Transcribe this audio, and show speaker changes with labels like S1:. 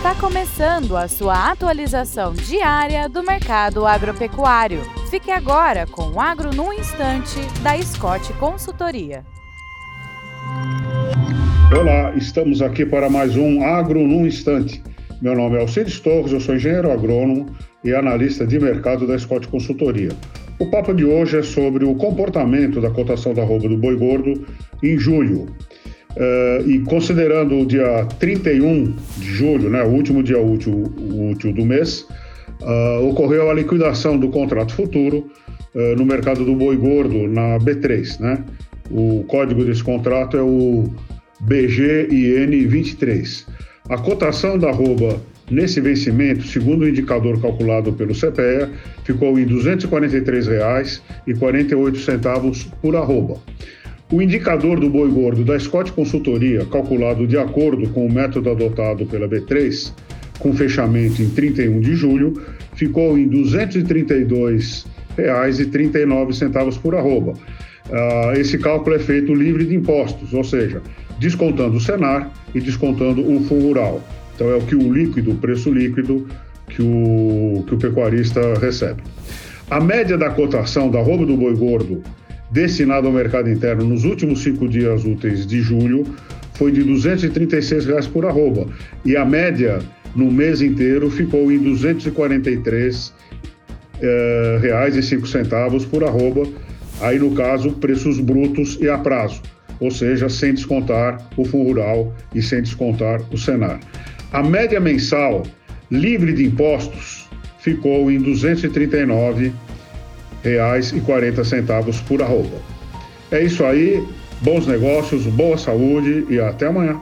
S1: Está começando a sua atualização diária do mercado agropecuário. Fique agora com o Agro no Instante, da Scott Consultoria.
S2: Olá, estamos aqui para mais um Agro no Instante. Meu nome é Alcides Torres, eu sou engenheiro agrônomo e analista de mercado da Scott Consultoria. O papo de hoje é sobre o comportamento da cotação da roupa do boi gordo em julho. Uh, e considerando o dia 31 de julho, né, o último dia útil, útil do mês, uh, ocorreu a liquidação do contrato futuro uh, no mercado do boi gordo, na B3. Né? O código desse contrato é o BGIN23. A cotação da arroba nesse vencimento, segundo o indicador calculado pelo CPEA, ficou em R$ 243,48 por arroba. O indicador do boi gordo da Scott Consultoria, calculado de acordo com o método adotado pela B3, com fechamento em 31 de julho, ficou em R$ 232,39 por arroba. Uh, esse cálculo é feito livre de impostos, ou seja, descontando o Senar e descontando o fundo rural. Então é o que o líquido, o preço líquido que o, que o pecuarista recebe. A média da cotação da arroba do boi gordo destinado ao mercado interno nos últimos cinco dias úteis de julho foi de 236 reais por arroba e a média no mês inteiro ficou em R$ 243 eh, reais e cinco centavos por arroba, aí no caso preços brutos e a prazo, ou seja, sem descontar o fundo rural e sem descontar o Senar. A média mensal livre de impostos ficou em R$ 239 reais e 40 centavos por arroba. É isso aí, bons negócios, boa saúde e até amanhã.